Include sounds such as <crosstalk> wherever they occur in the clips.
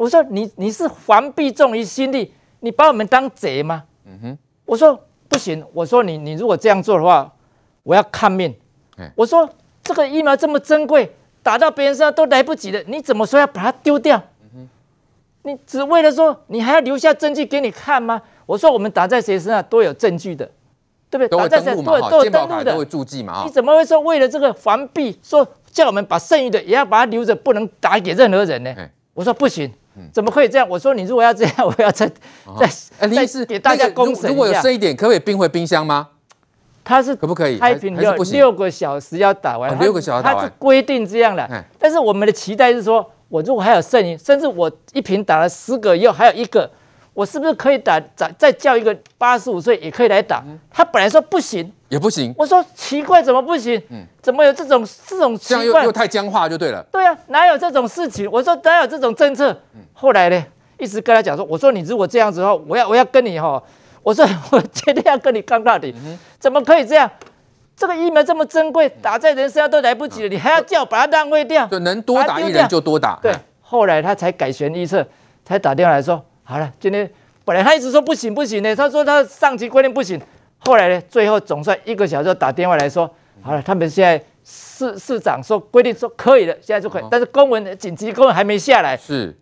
我说你你是防弊重于心力，你把我们当贼吗？嗯哼，我说不行，我说你你如果这样做的话，我要看命。我说这个疫苗这么珍贵，打到别人身上都来不及了，你怎么说要把它丢掉？你只为了说你还要留下证据给你看吗？我说我们打在谁身上都有证据的，对不对？打在谁都有都有登录的，都会注记嘛。你怎么会说为了这个防弊，说叫我们把剩余的也要把它留着，不能打给任何人呢？我说不行，怎么可以这样？我说你如果要这样，<laughs> 我要再再再给大家公审。如果有剩一点，可不可以冰回冰箱吗？他是可不可以？开瓶六六个小时要打完，六个小时打完，他是规定这样的。但是我们的期待是说，我如果还有剩余，甚至我一瓶打了十个以后还有一个，我是不是可以打再再叫一个八十五岁也可以来打？他本来说不行，也不行。我说奇怪，怎么不行？怎么有这种这种奇怪？这样又又太僵化就对了。对啊，哪有这种事情？我说哪有这种政策？后来呢，一直跟他讲说，我说你如果这样子的话，我要我要跟你哈，我说 <laughs> 我绝对要跟你干到底，怎么可以这样？这个疫苗这么珍贵，打在人身上都来不及了，你还要叫把它浪费掉？就能多打一人就多打。对，后来他才改弦易辙，才打电话来说，好了，今天本来他一直说不行不行的，他说他上级规定不行，后来呢，最后总算一个小时打电话来说，好了，他们现在市市长说规定说可以了，现在就可以，但是公文紧急公文还没下来。是，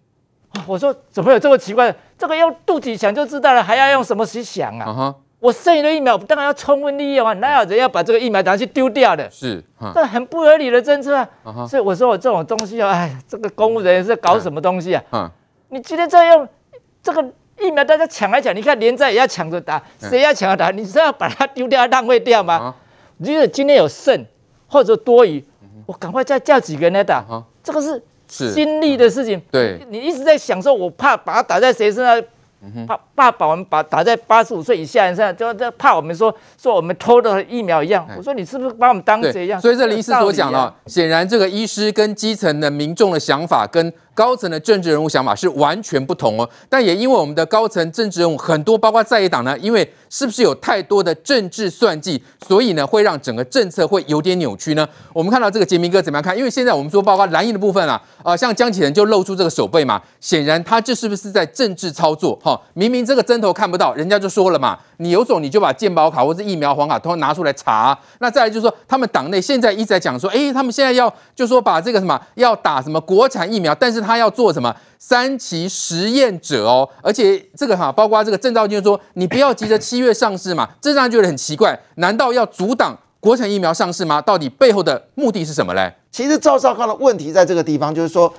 我说怎么有这么奇怪的？这个用肚子想就知道了，还要用什么去想啊？我剩余的疫苗，当然要充分利用啊！哪有人要把这个疫苗拿去丢掉的？是，这很不合理的政策啊！所以我说我这种东西啊，哎，这个公务人员是搞什么东西啊？嗯，你今天这样用这个疫苗，大家抢来抢，你看连战也要抢着打，谁要抢着打？你是要把它丢掉、浪费掉吗？你觉得今天有剩或者多余，我赶快再叫几个人来打，这个是心力的事情。对，你一直在想说，我怕把它打在谁身上。怕怕把我们把打在八十五岁以下人身上，就就怕我们说说我们偷的疫苗一样。我说你是不是把我们当贼一样？所以这林医师所讲了，显然这个医师跟基层的民众的想法跟。高层的政治人物想法是完全不同哦，但也因为我们的高层政治人物很多，包括在野党呢，因为是不是有太多的政治算计，所以呢会让整个政策会有点扭曲呢？我们看到这个杰明哥怎么样看？因为现在我们说，包括蓝营的部分啊，啊、像江启臣就露出这个手背嘛，显然他这是不是在政治操作？哈、明明这个针头看不到，人家就说了嘛，你有种你就把健保卡或者疫苗黄卡都拿出来查。那再来就是说，他们党内现在一直在讲说，哎，他们现在要就说把这个什么要打什么国产疫苗，但是他要做什么三期实验者哦，而且这个哈，包括这个郑兆金说，你不要急着七月上市嘛，这让人觉得很奇怪，难道要阻挡国产疫苗上市吗？到底背后的目的是什么嘞？其实赵少康的问题在这个地方，就是说，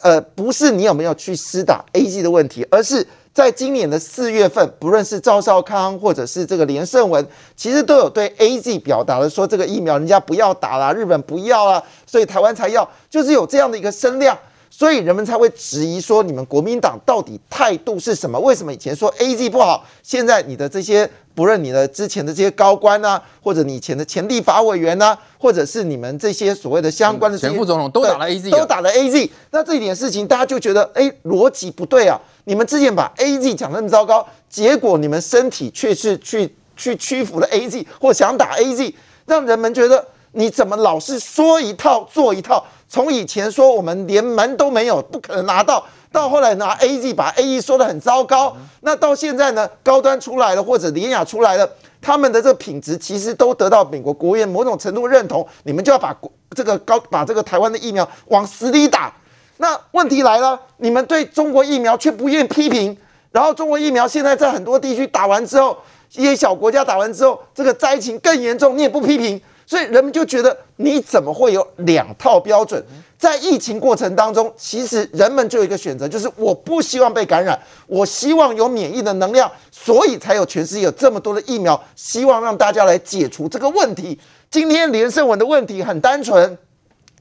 呃，不是你有没有去施打 A G 的问题，而是在今年的四月份，不论是赵少康或者是这个连胜文，其实都有对 AZ 表达了说，这个疫苗人家不要打了，日本不要啊，所以台湾才要，就是有这样的一个声量。所以人们才会质疑说，你们国民党到底态度是什么？为什么以前说 AZ 不好，现在你的这些不论你的之前的这些高官啊，或者你以前的前立法委员啊，或者是你们这些所谓的相关的前副总统都打了 AZ，都打了 AZ，那这一点事情大家就觉得哎，逻辑不对啊！你们之前把 AZ 讲那么糟糕，结果你们身体却是去去屈服了 AZ，或想打 AZ，让人们觉得你怎么老是说一套做一套？从以前说我们连门都没有，不可能拿到，到后来拿 AZ 把 A E 说的很糟糕，那到现在呢，高端出来了或者联雅出来了，他们的这个品质其实都得到美国国务院某种程度认同，你们就要把这个高把这个台湾的疫苗往死里打。那问题来了，你们对中国疫苗却不愿批评，然后中国疫苗现在在很多地区打完之后，一些小国家打完之后，这个灾情更严重，你也不批评。所以人们就觉得你怎么会有两套标准？在疫情过程当中，其实人们就有一个选择，就是我不希望被感染，我希望有免疫的能量，所以才有全世界有这么多的疫苗，希望让大家来解除这个问题。今天连胜文的问题很单纯，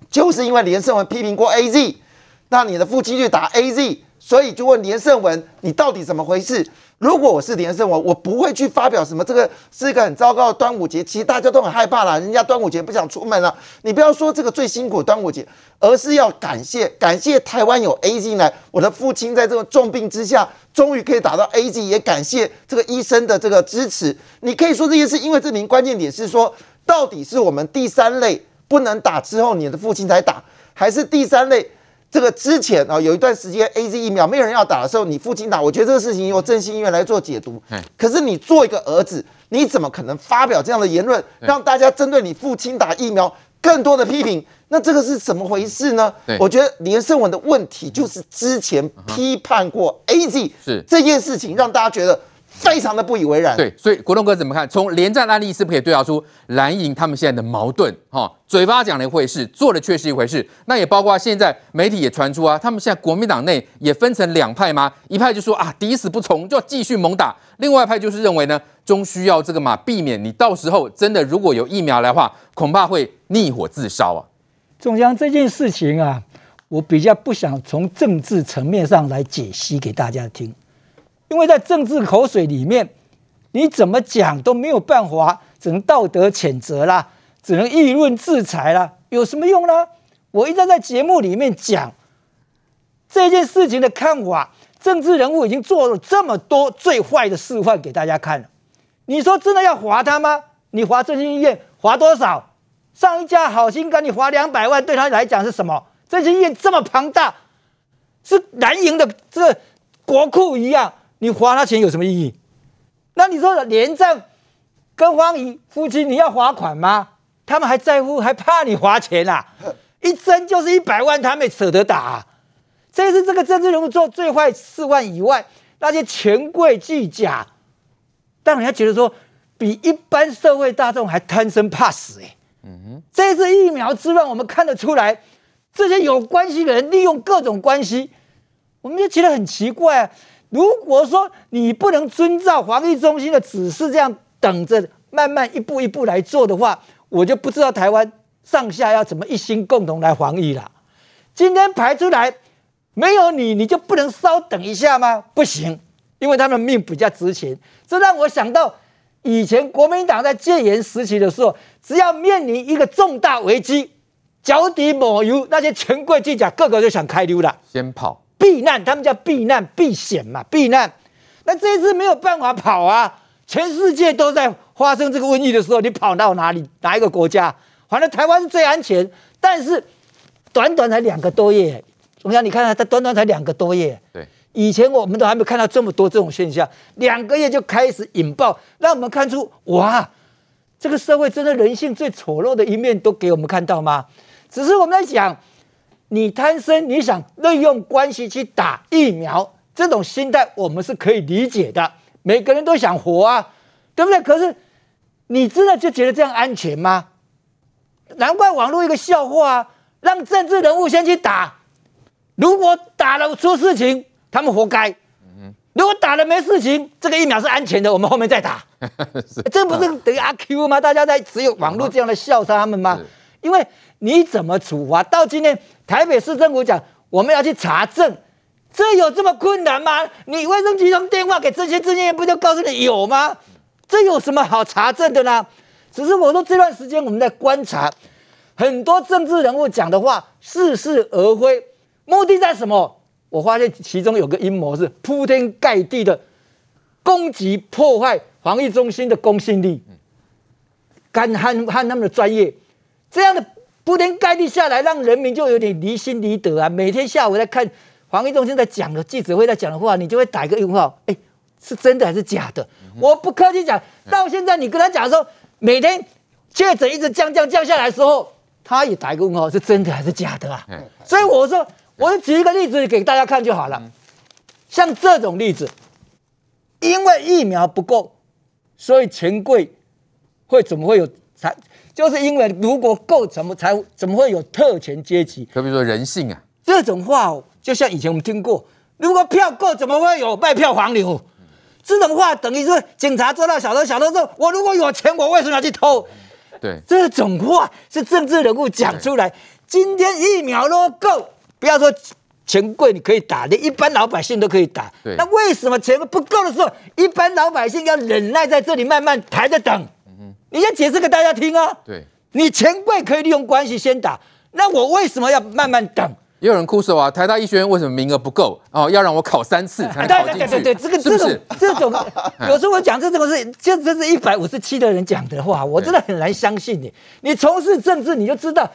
就是因为连胜文批评过 AZ，那你的父亲去打 AZ，所以就问连胜文，你到底怎么回事？如果我是连胜文，我不会去发表什么这个是一个很糟糕的端午节。其实大家都很害怕啦，人家端午节不想出门了。你不要说这个最辛苦的端午节，而是要感谢感谢台湾有 AZ 来。我的父亲在这个重病之下，终于可以打到 AZ，也感谢这个医生的这个支持。你可以说这件事，因为这名关键点是说，到底是我们第三类不能打之后，你的父亲才打，还是第三类这个之前啊，有一段时间 A Z 疫苗没有人要打的时候，你父亲打，我觉得这个事情由振兴医院来做解读。可是你做一个儿子，你怎么可能发表这样的言论，让大家针对你父亲打疫苗更多的批评？那这个是怎么回事呢？我觉得连胜文的问题就是之前批判过 A Z 是这件事情，让大家觉得。非常的不以为然。对，所以国栋哥怎么看？从连战案例是不是可以对照出蓝营他们现在的矛盾？哈、哦，嘴巴讲了一回事，做的却是一回事。那也包括现在媒体也传出啊，他们现在国民党内也分成两派吗？一派就说啊，抵死不从，就要继续猛打；另外一派就是认为呢，终需要这个嘛，避免你到时候真的如果有疫苗来的话，恐怕会逆火自烧啊。中央这件事情啊，我比较不想从政治层面上来解析给大家听。因为在政治口水里面，你怎么讲都没有办法，只能道德谴责啦，只能议论制裁啦，有什么用呢？我一直在节目里面讲这件事情的看法，政治人物已经做了这么多最坏的示范给大家看了。你说真的要罚他吗？你罚振兴医院罚多少？上一家好心肝，你罚两百万，对他来讲是什么？振兴医院这么庞大，是蓝营的这国库一样。你花他钱有什么意义？那你说连战跟黄瑜夫妻，你要罚款吗？他们还在乎，还怕你罚钱啊？一针就是一百万，他们也舍得打啊。这是这个政治人物做最坏四万以外，那些权贵巨贾，但人家觉得说比一般社会大众还贪生怕死哎。嗯，这次疫苗之乱，我们看得出来，这些有关系的人利用各种关系，我们就觉得很奇怪。如果说你不能遵照防疫中心的指示，这样等着慢慢一步一步来做的话，我就不知道台湾上下要怎么一心共同来防疫了。今天排出来没有你，你就不能稍等一下吗？不行，因为他们命比较值钱。这让我想到以前国民党在戒严时期的时候，只要面临一个重大危机，脚底抹油，那些权贵机甲个个就想开溜了，先跑。避难，他们叫避难避险嘛，避难。那这一次没有办法跑啊，全世界都在发生这个瘟疫的时候，你跑到哪里？哪一个国家？反正台湾是最安全。但是短短才两个多月，中央你看看，它短短才两个多月。对，以前我们都还没看到这么多这种现象，两个月就开始引爆，让我们看出哇，这个社会真的人性最丑陋的一面都给我们看到吗？只是我们在讲。你贪生，你想利用关系去打疫苗，这种心态我们是可以理解的。每个人都想活啊，对不对？可是你真的就觉得这样安全吗？难怪网络一个笑话啊，让政治人物先去打，如果打了出事情，他们活该。如果打了没事情，这个疫苗是安全的，我们后面再打。<laughs> 这不是等于阿 Q 吗？大家在只有网络这样的笑他们吗？因为你怎么处罚？到今天。台北市政府讲，我们要去查证，这有这么困难吗？你卫生局通电话给这些证件，不就告诉你有吗？这有什么好查证的呢？只是我说这段时间我们在观察，很多政治人物讲的话似是而非，目的在什么？我发现其中有个阴谋是铺天盖地的攻击破坏防疫中心的公信力，干和和他们的专业，这样的。铺天盖地下来，让人民就有点离心离德啊！每天下午在看防疫中心在讲的记者会在讲的话，你就会打一个问号：哎，是真的还是假的？我不客气讲，到现在你跟他讲说，每天确诊一直降降降下来的时候，他也打一个问号：是真的还是假的啊？所以我说，我就举一个例子给大家看就好了。像这种例子，因为疫苗不够，所以权贵会怎么会有才？就是因为如果够，怎么才怎么会有特权阶级？可比如说人性啊，这种话就像以前我们听过，如果票够，怎么会有卖票黄牛？这种话等于说警察抓到小偷，小偷说：“我如果有钱，我为什么要去偷？”对，这种话是政治人物讲出来。今天疫苗都够，不要说钱贵你可以打，连一般老百姓都可以打。对，那为什么钱不够的时候，一般老百姓要忍耐在这里慢慢抬着等？你要解释给大家听啊！对，你钱贵可以利用关系先打，那我为什么要慢慢等？也有人哭说啊，台大医学院为什么名额不够哦？要让我考三次才能考进去？对对对对，这个这种这种，<laughs> 有时候我讲这种事，就这是一百五十七的人讲的话，我真的很难相信你。你从事政治，你就知道，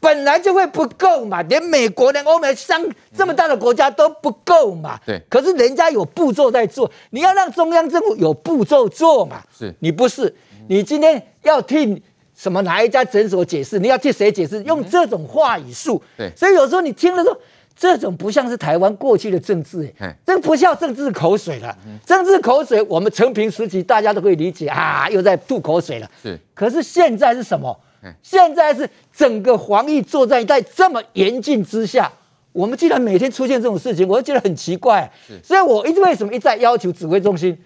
本来就会不够嘛，连美国、连欧美商这么大的国家都不够嘛。对，可是人家有步骤在做，你要让中央政府有步骤做嘛。是你不是，你今天要替什么哪一家诊所解释？你要替谁解释？用这种话语术。对，所以有时候你听了说。这种不像是台湾过去的政治，哎，这个不像政治口水了。政治口水，我们成平时期大家都可以理解啊，又在吐口水了。是，可是现在是什么？现在是整个防疫作战在这么严峻之下，我们既然每天出现这种事情，我就觉得很奇怪。所以我一直为什么一再要求指挥中心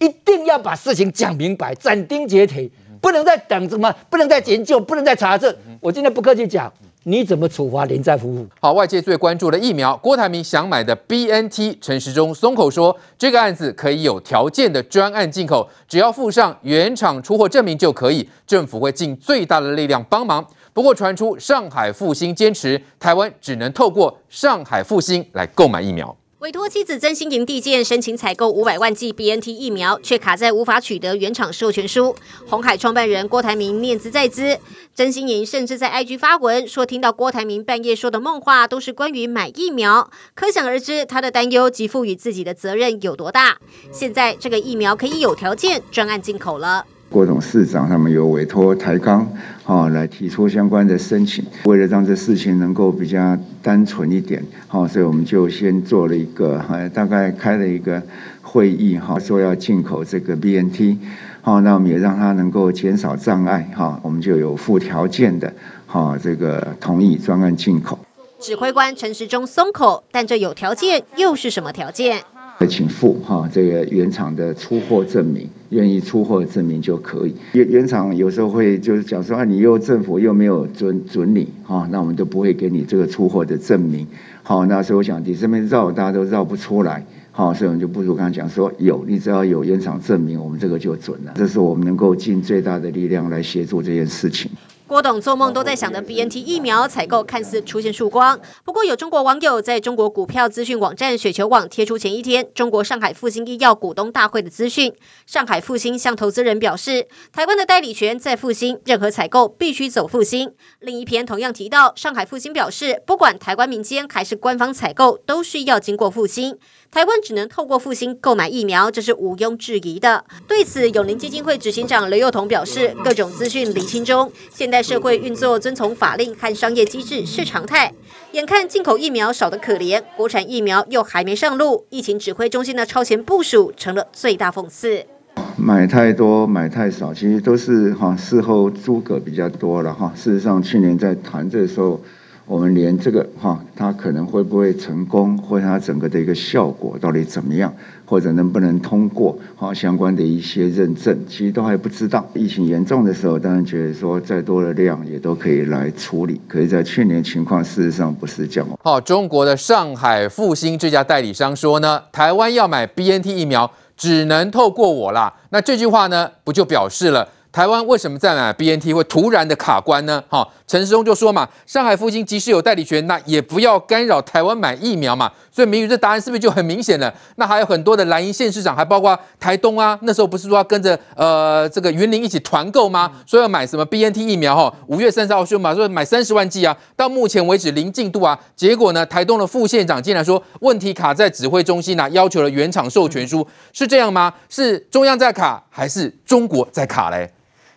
一定要把事情讲明白，斩钉截铁，不能再等什么，不能再研究，不能再查证。我今天不客气讲。你怎么处罚连战夫妇？好，外界最关注的疫苗，郭台铭想买的 BNT，陈时中松口说，这个案子可以有条件的专案进口，只要附上原厂出货证明就可以，政府会尽最大的力量帮忙。不过传出上海复星坚持，台湾只能透过上海复星来购买疫苗。委托妻子曾心莹递件申请采购五百万剂 BNT 疫苗，却卡在无法取得原厂授权书。红海创办人郭台铭念兹在兹，曾心莹甚至在 IG 发文说，听到郭台铭半夜说的梦话都是关于买疫苗，可想而知他的担忧及赋予自己的责任有多大。现在这个疫苗可以有条件专案进口了。郭董事长他们有委托台钢哈来提出相关的申请，为了让这事情能够比较单纯一点，哈，所以我们就先做了一个哈，大概开了一个会议哈，说要进口这个 BNT，好，那我们也让它能够减少障碍哈，我们就有附条件的哈，这个同意专案进口。指挥官陈时中松口，但这有条件又是什么条件？请附哈这个原厂的出货证明，愿意出货证明就可以。原原厂有时候会就是讲说啊，你又政府又没有准准你哈，那我们就不会给你这个出货的证明。好，那所以我想你这边绕大家都绕不出来，好，所以我们就不如刚刚讲说有，你只要有原厂证明，我们这个就准了。这是我们能够尽最大的力量来协助这件事情。郭董做梦都在想的 BNT 疫苗采购看似出现曙光，不过有中国网友在中国股票资讯网站雪球网贴出前一天中国上海复星医药股东大会的资讯。上海复星向投资人表示，台湾的代理权在复星，任何采购必须走复星。另一篇同样提到，上海复星表示，不管台湾民间还是官方采购，都需要经过复星。台湾只能透过复兴购买疫苗，这是毋庸置疑的。对此，永龄基金会执行长刘幼彤表示，各种资讯厘清中，现代社会运作遵从法令和商业机制是常态。眼看进口疫苗少得可怜，国产疫苗又还没上路，疫情指挥中心的超前部署成了最大讽刺。买太多，买太少，其实都是哈事后诸葛比较多了哈。事实上，去年在谈这时候。我们连这个哈，它可能会不会成功，或者它整个的一个效果到底怎么样，或者能不能通过哈相关的一些认证，其实都还不知道。疫情严重的时候，当然觉得说再多的量也都可以来处理。可是，在去年情况事实上不是这样。好，中国的上海复星这家代理商说呢，台湾要买 BNT 疫苗只能透过我啦。那这句话呢，不就表示了？台湾为什么在买 BNT 会突然的卡关呢？哈，陈时中就说嘛，上海复兴即使有代理权，那也不要干扰台湾买疫苗嘛。所以明宇这答案是不是就很明显了？那还有很多的蓝营县市长，还包括台东啊，那时候不是说要跟着呃这个云林一起团购吗？说要买什么 BNT 疫苗哈？五月三十号说嘛，说买三十万剂啊，到目前为止零进度啊。结果呢，台东的副县长竟然说问题卡在指挥中心啊，要求了原厂授权书，是这样吗？是中央在卡，还是中国在卡嘞？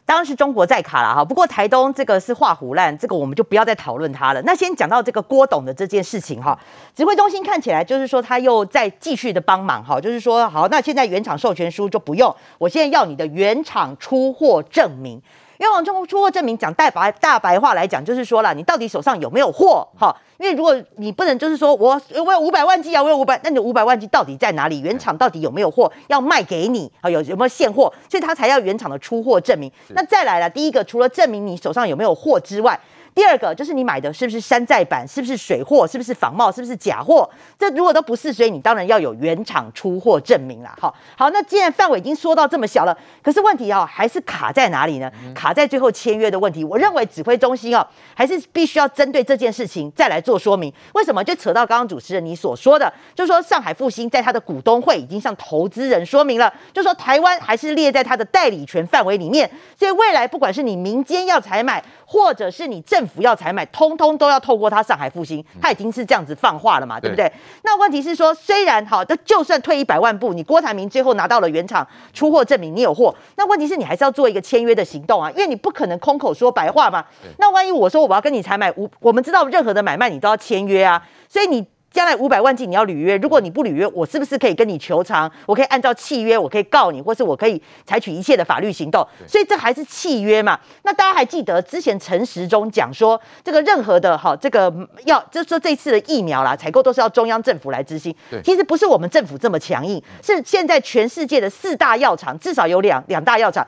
当然是中国在卡了哈，不过台东这个是画虎烂，这个我们就不要再讨论它了。那先讲到这个郭董的这件事情哈，指挥中心看起来就是说他又在继续的帮忙哈，就是说好，那现在原厂授权书就不用，我现在要你的原厂出货证明。原厂出出货证明讲大白大白话来讲，就是说了，你到底手上有没有货哈？因为如果你不能就是说我我有五百万剂啊，我有五百，那你五百万剂到底在哪里？原厂到底有没有货要卖给你啊？有有没有现货？所以他才要原厂的出货证明。那再来了，第一个除了证明你手上有没有货之外。第二个就是你买的是不是山寨版，是不是水货，是不是仿冒，是不是假货？这如果都不是，所以你当然要有原厂出货证明啦。好，好，那既然范围已经缩到这么小了，可是问题啊，还是卡在哪里呢？卡在最后签约的问题。我认为指挥中心啊，还是必须要针对这件事情再来做说明。为什么？就扯到刚刚主持人你所说的，就是说上海复兴在他的股东会已经向投资人说明了，就是说台湾还是列在他的代理权范围里面，所以未来不管是你民间要采买，或者是你政府要采买，通通都要透过他上海复兴，他已经是这样子放话了嘛，对不对？那问题是说，虽然好，那就算退一百万步，你郭台铭最后拿到了原厂出货证明，你有货，那问题是你还是要做一个签约的行动啊，因为你不可能空口说白话嘛。那万一我说我要跟你采买，我我们知道任何的买卖你都要签约啊，所以你。将来五百万剂你要履约，如果你不履约，我是不是可以跟你求偿？我可以按照契约，我可以告你，或是我可以采取一切的法律行动。所以这还是契约嘛？那大家还记得之前陈时中讲说，这个任何的哈，这个要就是说这次的疫苗啦，采购都是要中央政府来执行。其实不是我们政府这么强硬，是现在全世界的四大药厂至少有两两大药厂。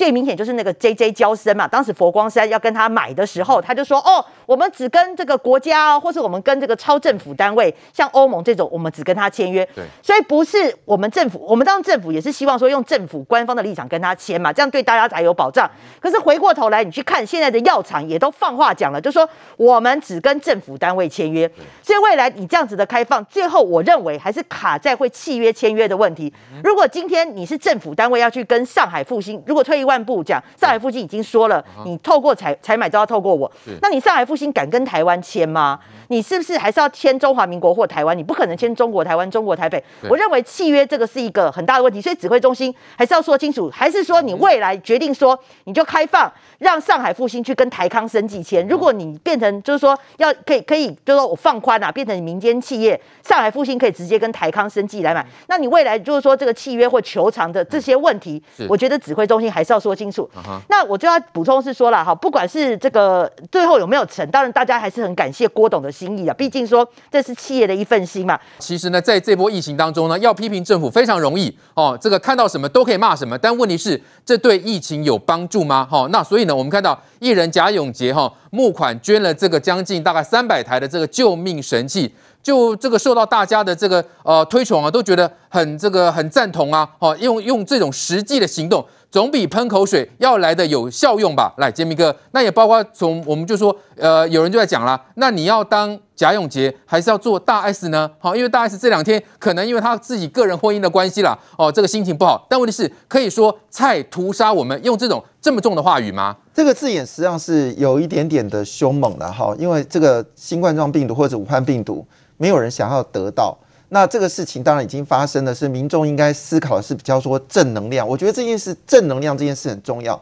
最明显就是那个 J J 交生嘛，当时佛光山要跟他买的时候，他就说：“哦，我们只跟这个国家，或是我们跟这个超政府单位，像欧盟这种，我们只跟他签约。”对，所以不是我们政府，我们当政府也是希望说用政府官方的立场跟他签嘛，这样对大家才有保障。可是回过头来，你去看现在的药厂也都放话讲了，就说我们只跟政府单位签约。所以未来你这样子的开放，最后我认为还是卡在会契约签约的问题。如果今天你是政府单位要去跟上海复星，如果退一万步讲，上海复兴已经说了，你透过采采买都要透过我，那你上海复兴敢跟台湾签吗？你是不是还是要签中华民国或台湾？你不可能签中国台湾、中国台北。我认为契约这个是一个很大的问题，所以指挥中心还是要说清楚，还是说你未来决定说你就开放，让上海复兴去跟台康生技签。如果你变成就是说要可以可以，就是说我放宽啊，变成民间企业，上海复兴可以直接跟台康生技来买，那你未来就是说这个契约或求偿的这些问题，我觉得指挥中心还是要说清楚。Uh huh. 那我就要补充是说了哈，不管是这个最后有没有成，当然大家还是很感谢郭董的心意啊，毕竟说这是企业的一份心嘛。其实呢，在这波疫情当中呢，要批评政府非常容易哦，这个看到什么都可以骂什么，但问题是这对疫情有帮助吗？哈、哦，那所以呢，我们看到艺人贾永杰哈募款捐了这个将近大概三百台的这个救命神器。就这个受到大家的这个呃推崇啊，都觉得很这个很赞同啊，哦，用用这种实际的行动，总比喷口水要来的有效用吧？来，洁民哥，那也包括从我们就说，呃，有人就在讲啦，那你要当贾永婕，还是要做大 S 呢？好，因为大 S 这两天可能因为他自己个人婚姻的关系啦，哦，这个心情不好。但问题是，可以说菜屠杀我们，用这种这么重的话语吗？这个字眼实际上是有一点点的凶猛的哈，因为这个新冠状病毒或者武汉病毒。没有人想要得到，那这个事情当然已经发生了，是民众应该思考的是比较说正能量。我觉得这件事正能量这件事很重要。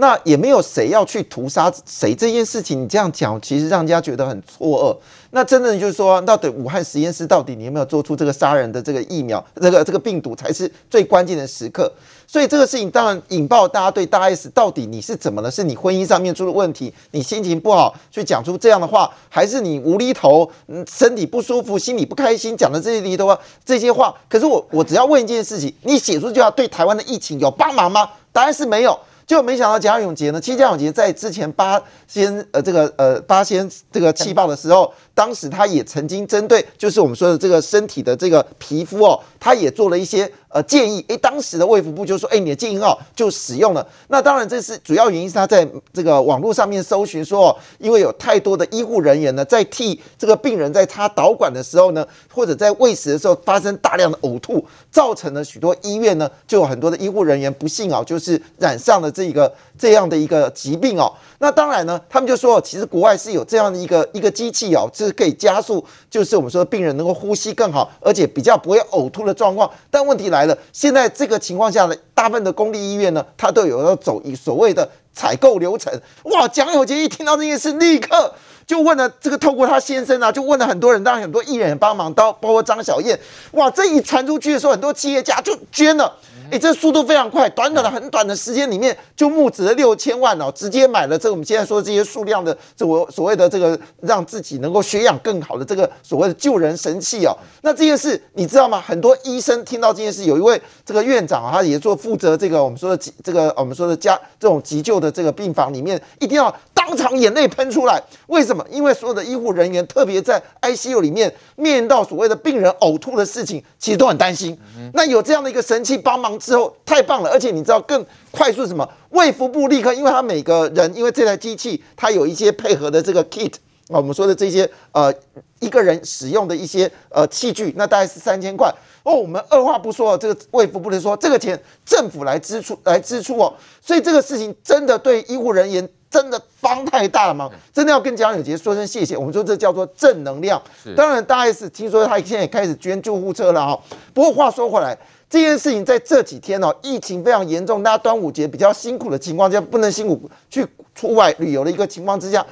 那也没有谁要去屠杀谁这件事情，你这样讲其实让人家觉得很错愕。那真的就是说，到底武汉实验室到底你有没有做出这个杀人的这个疫苗，这个这个病毒才是最关键的时刻。所以这个事情当然引爆大家对大 S 到底你是怎么了？是你婚姻上面出了问题，你心情不好去讲出这样的话，还是你无厘头，嗯，身体不舒服，心里不开心讲的这些离头啊这些话？可是我我只要问一件事情，你写出就要对台湾的疫情有帮忙吗？答案是没有。就没想到贾永婕呢，其实贾永婕在之前八仙呃这个呃八仙这个气爆的时候，当时他也曾经针对就是我们说的这个身体的这个皮肤哦，他也做了一些呃建议。诶，当时的卫福部就说，诶，你的建议很好，就使用了。那当然这是主要原因是他在这个网络上面搜寻说，因为有太多的医护人员呢在替这个病人在插导管的时候呢，或者在喂食的时候发生大量的呕吐，造成了许多医院呢就有很多的医护人员不幸啊，就是染上了。这个这样的一个疾病哦，那当然呢，他们就说，其实国外是有这样的一个一个机器哦，这是可以加速，就是我们说病人能够呼吸更好，而且比较不会呕吐的状况。但问题来来了，现在这个情况下呢，大部分的公立医院呢，它都有要走一所谓的采购流程。哇，蒋友杰一听到这件事，立刻就问了这个，透过他先生啊，就问了很多人，当然很多艺人帮忙，到包括张小燕。哇，这一传出去的时候，很多企业家就捐了。哎，这速度非常快，短短的很短的时间里面就募资了六千万哦，直接买了这我们现在说的这些数量的这我所谓的这个让自己能够血氧更好的这个所谓的救人神器哦。那这件事你知道吗？很多医生听到这件事，有一位这个院长啊，他也做负责这个我们说的急这个我们说的家这种急救的这个病房里面，一定要当场眼泪喷出来。为什么？因为所有的医护人员，特别在 ICU 里面面临到所谓的病人呕吐的事情，其实都很担心。那有这样的一个神器帮忙。之后太棒了，而且你知道更快速什么？卫福部立刻，因为他每个人，因为这台机器它有一些配合的这个 kit 啊，我们说的这些呃一个人使用的一些呃器具，那大概是三千块哦。我们二话不说，这个卫福部的说这个钱政府来支出来支出哦，所以这个事情真的对医护人员真的帮太大了忙，真的要跟蒋永杰说声谢谢。我们说这叫做正能量。当然，大 S 听说他现在也开始捐救护车了哈。不过话说回来，这件事情在这几天哦，疫情非常严重，大家端午节比较辛苦的情况下，不能辛苦去出外旅游的一个情况之下，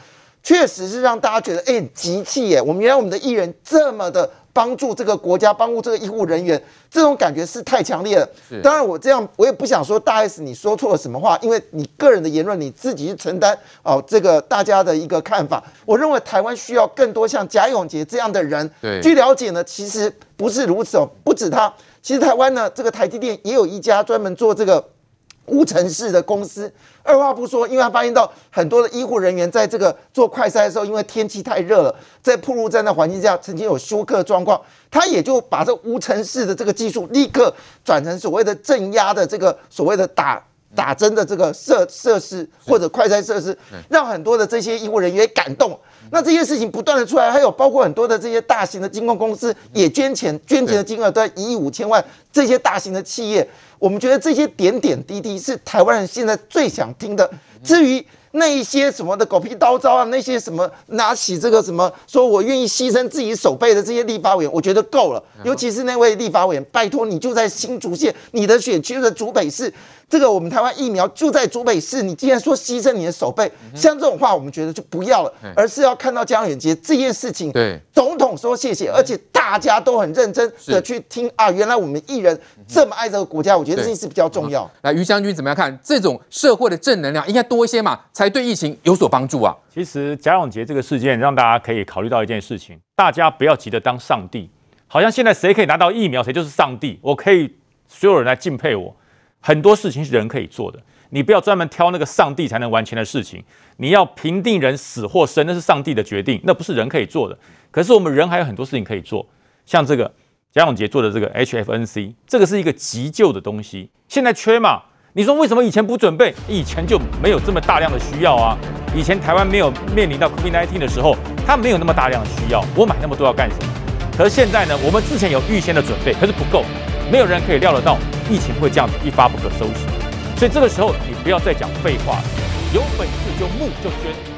确实是让大家觉得哎，急气耶！我们原来我们的艺人这么的。帮助这个国家，帮助这个医护人员，这种感觉是太强烈了。当然，我这样我也不想说大 S 你说错了什么话，因为你个人的言论你自己去承担哦。这个大家的一个看法，我认为台湾需要更多像贾永杰这样的人。对，据了解呢，其实不是如此哦，不止他，其实台湾呢，这个台积电也有一家专门做这个。无尘室的公司，二话不说，因为他发现到很多的医护人员在这个做快筛的时候，因为天气太热了，在暴露在那环境下，曾经有休克状况，他也就把这无尘室的这个技术立刻转成所谓的镇压的这个所谓的打打针的这个设设施或者快筛设施，让很多的这些医护人员也感动。那这些事情不断的出来，还有包括很多的这些大型的金控公司也捐钱，捐钱的金额都在一亿五千万，这些大型的企业。我们觉得这些点点滴滴是台湾人现在最想听的。至于那一些什么的狗屁叨叨啊，那些什么拿起这个什么说我愿意牺牲自己手背的这些立法委员，我觉得够了。尤其是那位立法委员，拜托你就在新竹县，你的选区的竹北市。这个我们台湾疫苗就在竹北市，你既然说牺牲你的手背，像这种话我们觉得就不要了，而是要看到江永杰这件事情，对。总统说谢谢，而且大家都很认真的去听啊，原来我们艺人这么爱这个国家，我觉得这件事比较重要。来，于将军怎么样看这种社会的正能量应该多一些嘛，才对疫情有所帮助啊？其实贾永杰这个事件让大家可以考虑到一件事情，大家不要急着当上帝，好像现在谁可以拿到疫苗，谁就是上帝，我可以所有人来敬佩我。很多事情是人可以做的，你不要专门挑那个上帝才能完成的事情。你要评定人死或生，那是上帝的决定，那不是人可以做的。可是我们人还有很多事情可以做，像这个贾永杰做的这个 HFNC，这个是一个急救的东西，现在缺嘛？你说为什么以前不准备？以前就没有这么大量的需要啊。以前台湾没有面临到 COVID-19 的时候，它没有那么大量的需要，我买那么多要干什么？可是现在呢，我们之前有预先的准备，可是不够。没有人可以料得到疫情会这样子一发不可收拾，所以这个时候你不要再讲废话了，有本事就募就捐。